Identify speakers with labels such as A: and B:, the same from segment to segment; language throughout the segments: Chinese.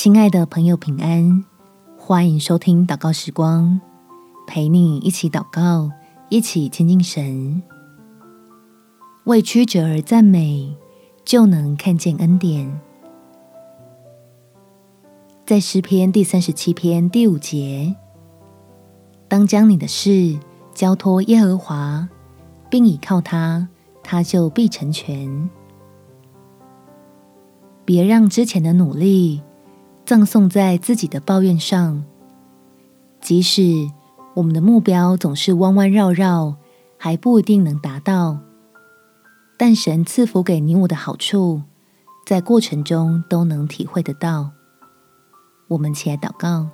A: 亲爱的朋友，平安！欢迎收听祷告时光，陪你一起祷告，一起亲近神。为曲折而赞美，就能看见恩典。在诗篇第三十七篇第五节，当将你的事交托耶和华，并倚靠他，他就必成全。别让之前的努力葬送在自己的抱怨上，即使我们的目标总是弯弯绕绕，还不一定能达到，但神赐福给你我的好处，在过程中都能体会得到。我们起来祷告，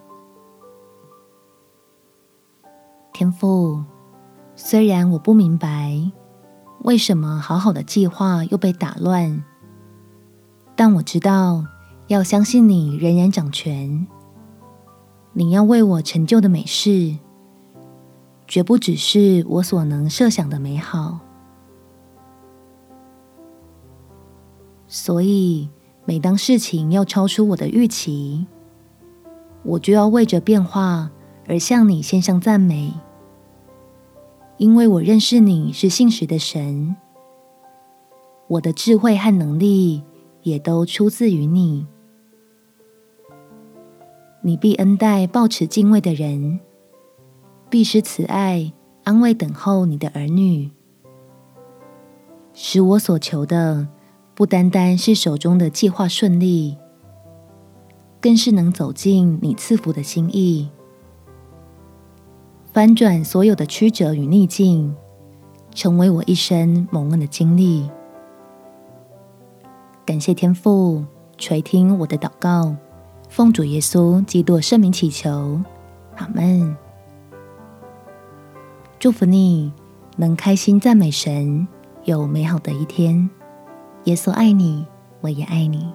A: 天父，虽然我不明白为什么好好的计划又被打乱，但我知道。要相信你仍然掌权，你要为我成就的美事，绝不只是我所能设想的美好。所以，每当事情要超出我的预期，我就要为着变化而向你献上赞美，因为我认识你是信实的神，我的智慧和能力也都出自于你。你必恩待抱持敬畏的人，必施慈爱安慰等候你的儿女，使我所求的不单单是手中的计划顺利，更是能走进你赐福的心意，翻转所有的曲折与逆境，成为我一生蒙恩的经历。感谢天父垂听我的祷告。奉主耶稣基督圣名祈求，阿门。祝福你能开心赞美神，有美好的一天。耶稣爱你，我也爱你。